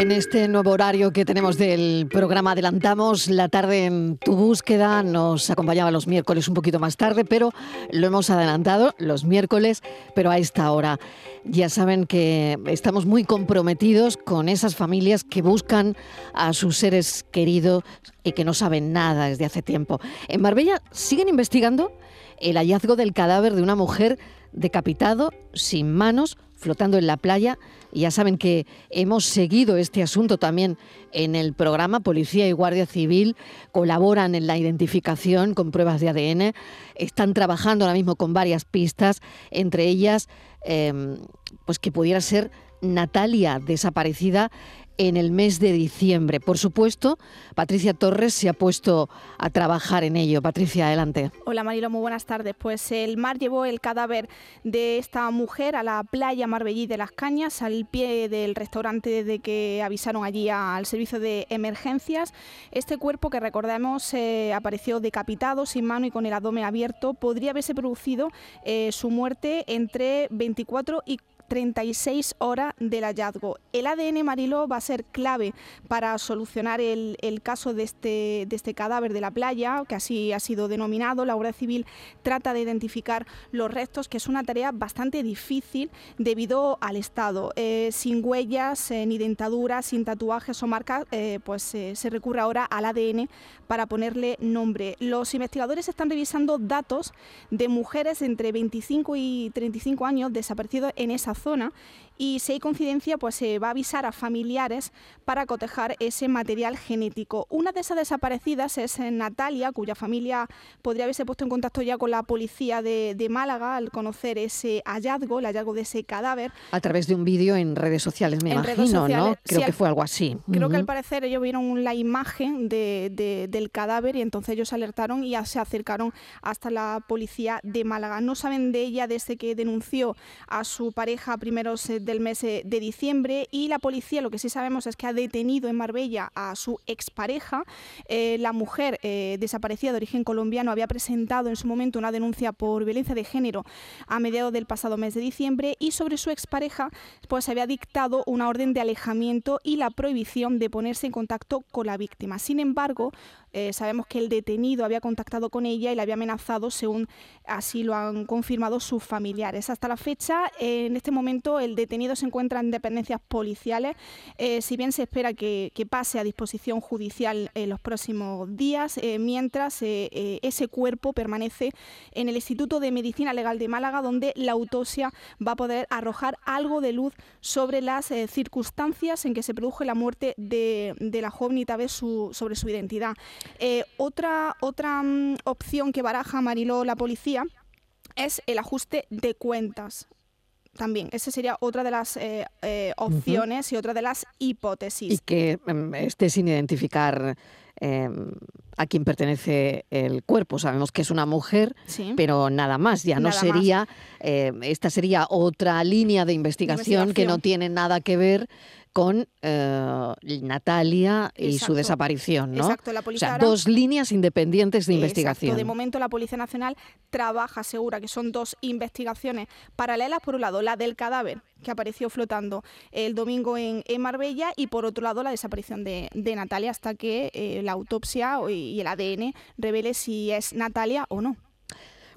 En este nuevo horario que tenemos del programa adelantamos la tarde en tu búsqueda. Nos acompañaba los miércoles un poquito más tarde, pero lo hemos adelantado los miércoles, pero a esta hora. Ya saben que estamos muy comprometidos con esas familias que buscan a sus seres queridos y que no saben nada desde hace tiempo. En Marbella siguen investigando el hallazgo del cadáver de una mujer decapitado, sin manos, flotando en la playa. Ya saben que hemos seguido este asunto también en el programa. Policía y Guardia Civil colaboran en la identificación con pruebas de ADN. Están trabajando ahora mismo con varias pistas, entre ellas, em, pues que pudiera ser Natalia, desaparecida en el mes de diciembre. Por supuesto, Patricia Torres se ha puesto a trabajar en ello. Patricia, adelante. Hola Marilo, muy buenas tardes. Pues el mar llevó el cadáver de esta mujer a la playa Marbellí de las Cañas, al pie del restaurante desde que avisaron allí al servicio de emergencias. Este cuerpo que recordemos eh, apareció decapitado, sin mano y con el abdomen abierto. Podría haberse producido eh, su muerte entre 24 y 36 horas del hallazgo. El ADN Mariló va a ser clave para solucionar el, caso de este, de este cadáver de la playa, que así ha sido denominado. La Guardia Civil trata de identificar los restos, que es una tarea bastante difícil debido al estado. Eh, sin huellas, eh, ni dentaduras, sin tatuajes o marcas, eh, pues se recurre ahora al ADN para ponerle nombre. Los investigadores están revisando datos de mujeres entre 25 y 35 años desaparecidos en esa zona zona y si hay coincidencia, pues se va a avisar a familiares para cotejar ese material genético. Una de esas desaparecidas es eh, Natalia, cuya familia podría haberse puesto en contacto ya con la policía de, Málaga al conocer ese hallazgo, el hallazgo de ese cadáver. A través de un vídeo en redes sociales, me imagino, ¿no? Creo que fue algo así. Creo que al parecer ellos vieron la imagen del cadáver y entonces ellos alertaron y se acercaron hasta la policía de Málaga. No saben de ella desde que denunció a su pareja primeros de del mes de diciembre y la policía lo que sí sabemos es que ha detenido en Marbella a su expareja. Eh, la mujer eh, desaparecida de origen colombiano había presentado en su momento una denuncia por violencia de género a mediados del pasado mes de diciembre y sobre su expareja pues había dictado una orden de alejamiento y la prohibición de ponerse en contacto con la víctima. Sin embargo, eh, sabemos que el detenido había contactado con ella y la había amenazado, según así lo han confirmado sus familiares. Hasta la fecha, en este momento, el detenido se encuentra en dependencias policiales. Eh, si bien se espera que, pase a disposición judicial en los próximos días, eh, mientras ese cuerpo permanece en el Instituto de Medicina Legal de Málaga, donde la autopsia va a poder arrojar algo de luz sobre las circunstancias en que se produjo la muerte de, la joven y tal vez sobre su identidad. Eh, otra otra mm, opción que baraja Mariló la policía es el ajuste de cuentas. También, esa sería otra de las eh, eh, opciones y otra de las hipótesis. Y que mm, esté sin identificar em, a quién pertenece el cuerpo. Sabemos que es una mujer, pero nada más. Ya no sería, esta sería otra línea de investigación, que no tiene nada que ver con eh, Natalia y su desaparición, ¿no? Exacto, la policía o sea, dos líneas independientes de investigación. De momento la Policía Nacional trabaja, segura que son dos investigaciones paralelas, por un lado la del cadáver que apareció flotando el domingo en, Marbella y por otro lado la desaparición de, Natalia hasta que eh, la autopsia y el ADN revele si es Natalia o no.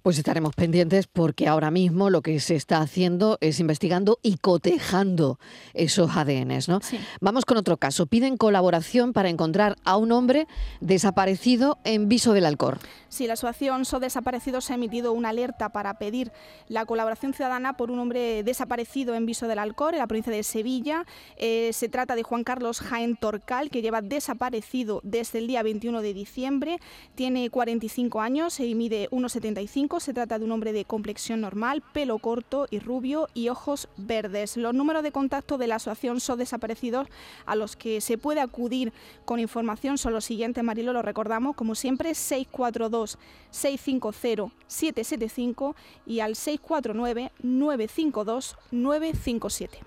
Pues estaremos pendientes porque ahora mismo lo que se está haciendo es investigando y cotejando esos ADNs. ¿no? Vamos con otro caso. Piden colaboración para encontrar a un hombre desaparecido en Viso del Alcor. Sí, la asociación So Desaparecidos ha emitido una alerta para pedir la colaboración ciudadana por un hombre desaparecido en Viso del Alcor, en la provincia de Sevilla. Eh, se trata de Juan Carlos Jaén Torcal, que lleva desaparecido desde el día 21 de diciembre. Tiene 45 años y mide 1,75 se trata de un hombre de complexión normal, pelo corto y rubio y ojos verdes. Los números de contacto de la asociación son desaparecidos a los que se puede acudir con información son los siguientes, Marilo, lo recordamos, como siempre, 642 650 775 y al 649 952 957.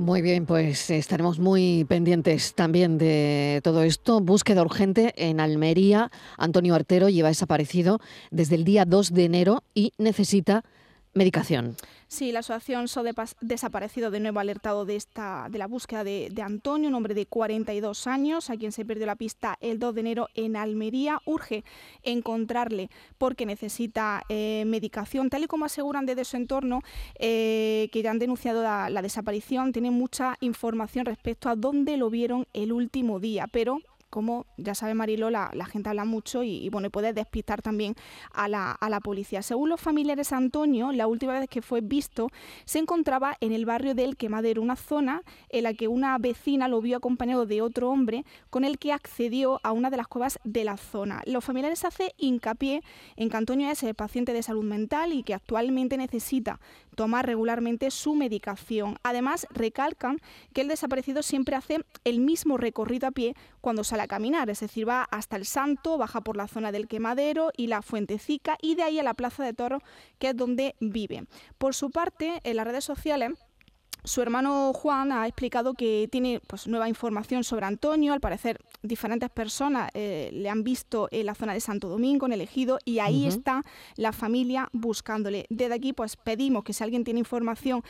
Muy bien, pues estaremos muy pendientes también de todo esto. Búsqueda urgente en Almería. Antonio Artero lleva desaparecido desde el día 2 de enero y necesita medicación. Sí, la asociación So Desaparecido de nuevo alertado de esta de la búsqueda de, Antonio, un hombre de 42 años, a quien se perdió la pista el 2 de enero en Almería. Urge encontrarle porque necesita eh, medicación, tal y como aseguran desde su entorno, eh, que ya han denunciado la, la desaparición, tienen mucha información respecto a dónde lo vieron el último día, pero como ya sabe Marilo, la, gente habla mucho y, bueno, puede despistar también a la, a la, policía. Según los familiares Antonio, la última vez que fue visto se encontraba en el barrio del Quemadero, una zona en la que una vecina lo vio acompañado de otro hombre con el que accedió a una de las cuevas de la zona. Los familiares hacen hincapié en que Antonio es paciente de salud mental y que actualmente necesita tomar regularmente su medicación. Además, recalcan que el desaparecido siempre hace el mismo recorrido a pie cuando sale a caminar, es decir, va hasta el Santo, baja por la zona del Quemadero y la Fuentecica y de ahí a la Plaza de Toros, que es donde vive. Por su parte, en las redes sociales su hermano Juan ha explicado que tiene pues, nueva información sobre Antonio. Al parecer, diferentes personas eh, le han visto en la zona de Santo Domingo, en el Ejido, y ahí está la familia buscándole. Desde aquí, pues pedimos que si alguien tiene información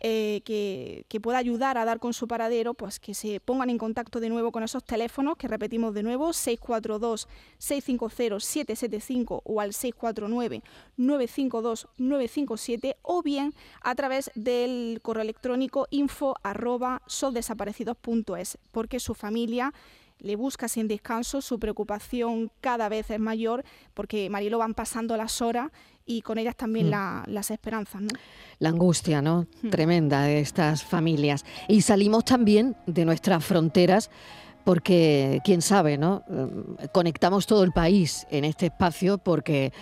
eh, que, pueda ayudar a dar con su paradero, pues que se pongan en contacto de nuevo con esos teléfonos que repetimos de nuevo, 642-650-775 o al 649-952-957 o bien a través del correo electrónico info arroba soldesaparecidos.es, porque su familia le busca sin descanso, su preocupación cada vez es mayor porque Marielo van pasando las horas y con ellas también mm. las esperanzas. ¿no? La angustia, ¿no? Mm. Tremenda de estas familias. Y salimos también de nuestras fronteras porque, quién sabe, ¿no? Mm, conectamos todo el país en este espacio porque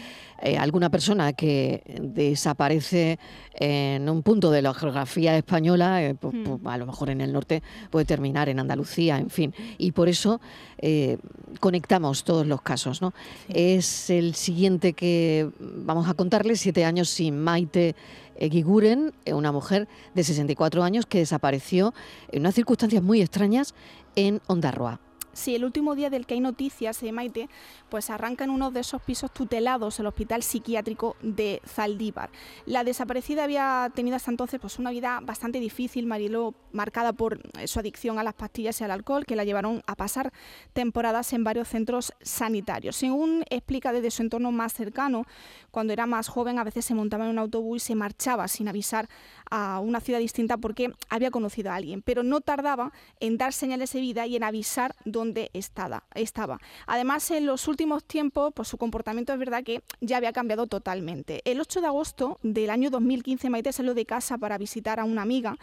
eh, alguna persona que desaparece en un punto de la geografía española, eh, pues, pues, a lo mejor en el norte puede terminar en Andalucía, en fin. Y por eso eh, conectamos todos los casos. ¿no? Es el siguiente que vamos a contarles, siete años sin Maite. Giguren, una mujer de 64 años que desapareció en unas circunstancias muy extrañas en Ondarroa. Si el último día del que hay noticias, de Maite, pues arranca en uno de esos pisos tutelados el Hospital Psiquiátrico de Zaldívar. La desaparecida había tenido hasta entonces pues, una vida bastante difícil, Mariló, marcada por eh, su adicción a las pastillas y al alcohol, que la llevaron a pasar temporadas en varios centros sanitarios. Según explica desde su entorno más cercano, cuando era más joven a veces se montaba en un autobús y se marchaba sin avisar a una ciudad distinta porque había conocido a alguien, pero no tardaba en dar señales de vida y en avisar dónde estaba. estaba. Además, en los últimos tiempos, pues su comportamiento es verdad que ya había cambiado totalmente. El 8 de agosto del año 2015, Maite salió de casa para visitar a una amiga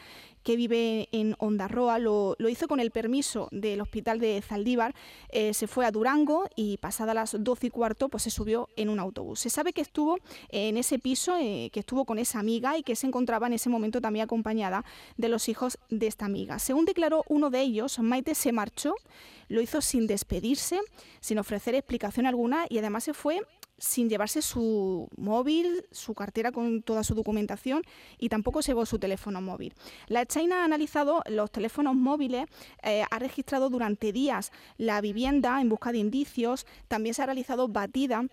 que vive en Ondarroa, lo, lo hizo con el permiso del hospital de Zaldívar, eh, se fue a Durango y pasada las 12 y cuarto, pues se subió en un autobús. Se sabe que estuvo en ese piso, eh, que estuvo con esa amiga y que se encontraba en ese momento también acompañada de los hijos de esta amiga. Según declaró uno de ellos, Maite se marchó, lo hizo sin despedirse, sin ofrecer explicación alguna y además se fue sin llevarse su móvil, su cartera con toda su documentación y tampoco llevó su teléfono móvil. La China ha analizado los teléfonos móviles, eh, ha registrado durante días la vivienda en busca de indicios, también se ha realizado batida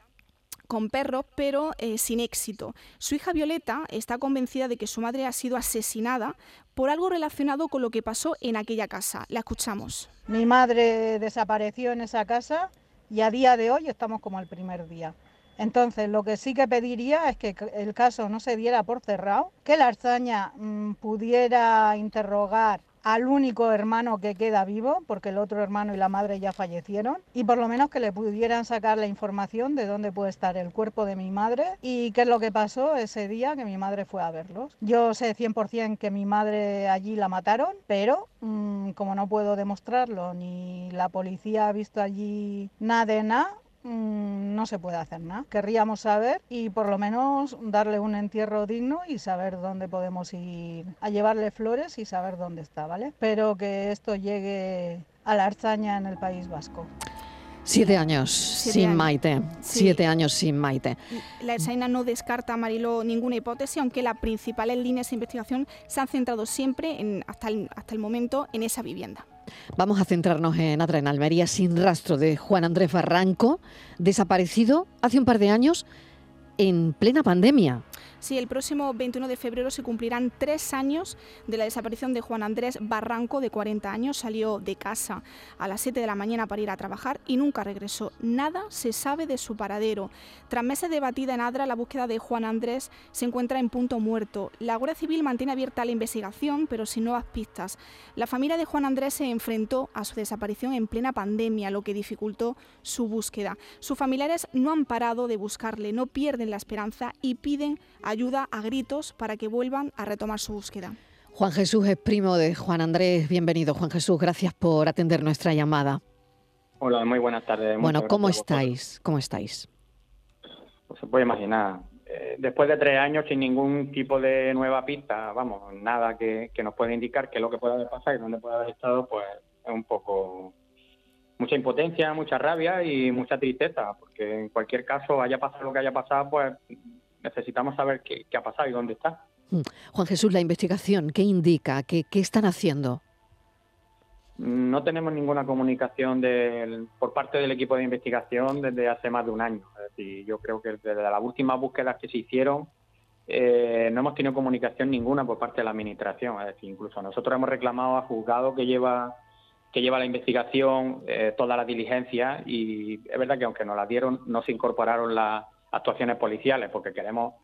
con perros, pero eh, sin éxito. Su hija Violeta está convencida de que su madre ha sido asesinada por algo relacionado con lo que pasó en aquella casa. La escuchamos. Mi madre desapareció en esa casa y a día de hoy estamos como el primer día. Entonces, lo que sí que pediría es que el caso no se diera por cerrado, que la Arzaña mm, pudiera interrogar al único hermano que queda vivo, porque el otro hermano y la madre ya fallecieron, y por lo menos que le pudieran sacar la información de dónde puede estar el cuerpo de mi madre y qué es lo que pasó ese día que mi madre fue a verlos. Yo sé 100% que mi madre allí la mataron, pero mm, como no puedo demostrarlo, ni la policía ha visto allí nada de nada, Mm, no se puede hacer nada. Querríamos saber y por lo menos darle un entierro digno y saber dónde podemos ir a llevarle flores y saber dónde está, ¿vale? Pero que esto llegue a la arzaña en el País Vasco. Siete años sin Maite. Siete años sin Maite. La Ersaina no descarta, Marilo, ninguna hipótesis, aunque las principales líneas de investigación se han centrado siempre, en, hasta, hasta el momento, en esa vivienda. Vamos a centrarnos en otra, en Almería, sin rastro de Juan Andrés Barranco, desaparecido hace un par de años en plena pandemia. Sí, el próximo 21 de febrero se cumplirán tres años de la desaparición de Juan Andrés Barranco, de 40 años. Salió de casa a las 7 de la mañana para ir a trabajar y nunca regresó. Nada se sabe de su paradero. Tras meses de batida en Adra, la búsqueda de Juan Andrés se encuentra en punto muerto. La Guardia Civil mantiene abierta la investigación, pero sin nuevas pistas. La familia de Juan Andrés se enfrentó a su desaparición en plena pandemia, lo que dificultó su búsqueda. Sus familiares no han parado de buscarle, no pierden la esperanza y piden ayuda a gritos para que vuelvan a retomar su búsqueda. Juan Jesús es primo de Juan Andrés. Bienvenido, Juan Jesús. Gracias por atender nuestra llamada. Hola, muy buenas tardes. Bueno, ¿cómo estáis? ¿Cómo estáis? Pues se puede imaginar. Eh, después de tres años sin ningún tipo de nueva pista, vamos, nada que, nos pueda indicar qué es lo que puede haber pasado y dónde puede haber estado, pues es un poco mucha impotencia, mucha rabia y mucha tristeza, porque en cualquier caso, haya pasado lo que haya pasado, pues necesitamos saber qué, ha pasado y dónde está. Mm. Juan Jesús, la investigación, ¿qué indica? ¿Qué, qué están haciendo? No tenemos ninguna comunicación por parte del equipo de investigación desde hace más de un año. Es decir, yo creo que desde las últimas búsquedas que se hicieron eh, no hemos tenido comunicación ninguna por parte de la administración. Es decir, incluso nosotros hemos reclamado al juzgado que lleva que lleva la investigación, eh, toda la diligencia y es verdad que aunque nos la dieron, no se incorporaron las actuaciones policiales porque queremos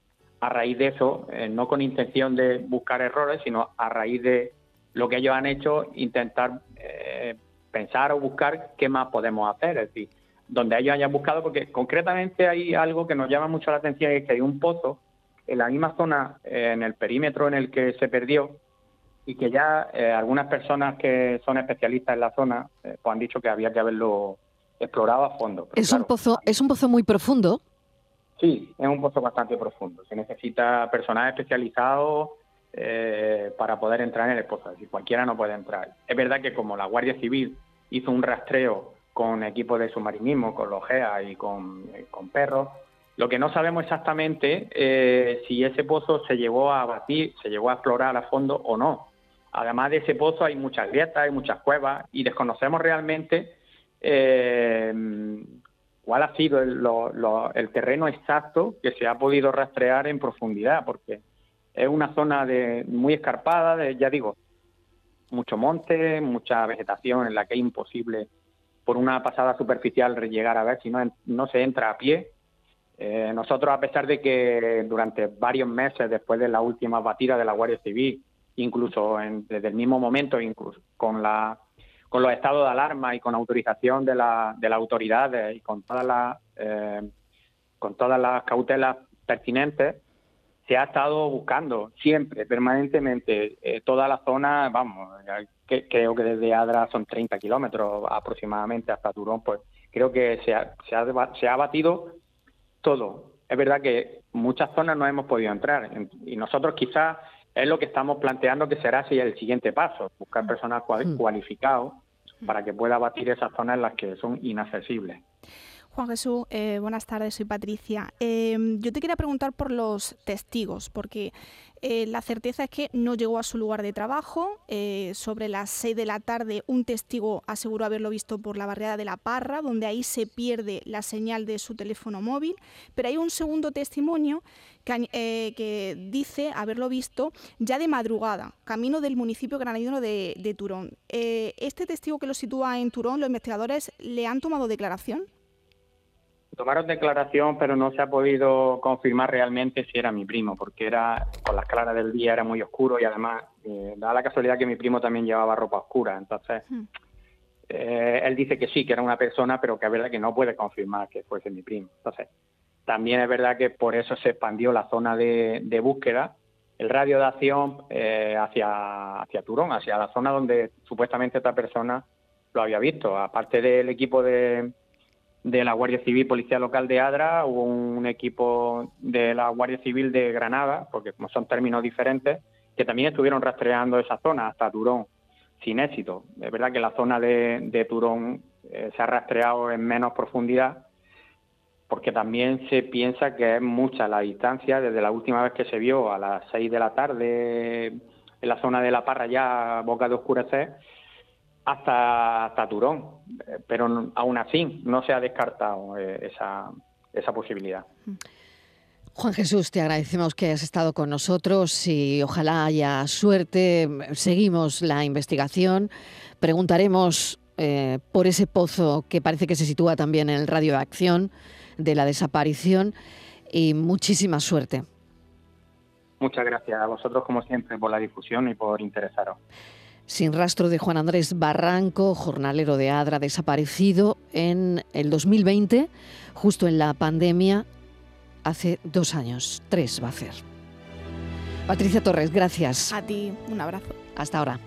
a raíz de eso, eh, no con intención de buscar errores, sino a raíz de lo que ellos han hecho, intentar eh, pensar o buscar qué más podemos hacer. Es decir, donde ellos hayan buscado, porque concretamente hay algo que nos llama mucho la atención, y es que hay un pozo en la misma zona, eh, en el perímetro en el que se perdió, y que ya eh, algunas personas que son especialistas en la zona pues han dicho que había que haberlo explorado a fondo. es un pozo, es un pozo muy profundo. Sí, es un pozo bastante profundo. Se necesita personal especializado eh, para poder entrar en el pozo. Es decir, cualquiera no puede entrar. Es verdad que como la Guardia Civil hizo un rastreo con equipos de submarinismo, con los GEA y con, eh, perros, lo que no sabemos exactamente eh, si ese pozo se llegó a batir, se llegó a explorar a fondo o no. Además de ese pozo hay muchas grietas, hay muchas cuevas y desconocemos realmente cuál ha sido el terreno exacto que se ha podido rastrear en profundidad, porque es una zona de, muy escarpada, de, ya digo, mucho monte, mucha vegetación en la que es imposible por una pasada superficial llegar a ver si no, no se entra a pie. Eh, nosotros, a pesar de que durante varios meses después de la última batida de la Guardia Civil, incluso desde el mismo momento, incluso con la con los estados de alarma y con autorización de, la, de las autoridades y con todas las eh, con todas las cautelas pertinentes, se ha estado buscando siempre, permanentemente, eh, toda la zona, vamos, creo que desde Adra son 30 kilómetros aproximadamente hasta Turón, pues creo que se ha, se, ha, se ha batido todo. Es verdad que muchas zonas no hemos podido entrar y nosotros quizás es lo que estamos planteando que será el siguiente paso, buscar personal mm. cualificado para que pueda batir esas zonas en las que son inaccesibles. Juan Jesús, eh, buenas tardes, soy Patricia. Em, yo te quería preguntar por los testigos, porque eh, la certeza es que no llegó a su lugar de trabajo. Eh, sobre las 6 de la tarde, un testigo aseguró haberlo visto por la barriada de La Parra, donde ahí se pierde la señal de su teléfono móvil. Pero hay un segundo testimonio que, que dice haberlo visto ya de madrugada, camino del municipio granadino de Turón. este testigo que lo sitúa en Turón, los investigadores le han tomado declaración. Tomaron declaración, pero no se ha podido confirmar realmente si era mi primo, porque era con las claras del día era muy oscuro y además eh, da la casualidad que mi primo también llevaba ropa oscura. Entonces, hmm. eh, él dice que sí, que era una persona, pero que es verdad que no puede confirmar que fuese mi primo. Entonces, también es verdad que por eso se expandió la zona de, búsqueda, el radio de acción eh, hacia, hacia Turón, hacia la zona donde supuestamente esta persona lo había visto. Aparte del equipo de de la Guardia Civil Policía Local de Adra, hubo un equipo de la Guardia Civil de Granada, porque como son términos diferentes, que también estuvieron rastreando esa zona hasta Turón, sin éxito. Es verdad que la zona de, Turón eh, se ha rastreado en menos profundidad, porque también se piensa que es mucha la distancia desde la última vez que se vio a las 6 de la tarde en la zona de La Parra ya boca de oscurecer, hasta, hasta Turón, pero aún así no se ha descartado eh, esa, esa posibilidad. Juan Jesús, te agradecemos que hayas estado con nosotros y ojalá haya suerte. Seguimos la investigación. Preguntaremos eh, por ese pozo que parece que se sitúa también en el radio de acción de la desaparición y muchísima suerte. Muchas gracias a vosotros, como siempre, por la difusión y por interesaros. Sin rastro de Juan Andrés Barranco, jornalero de Adra, desaparecido en el 2020, justo en la pandemia, hace dos años, tres va a ser. Patricia Torres, gracias. A ti, un abrazo. Hasta ahora.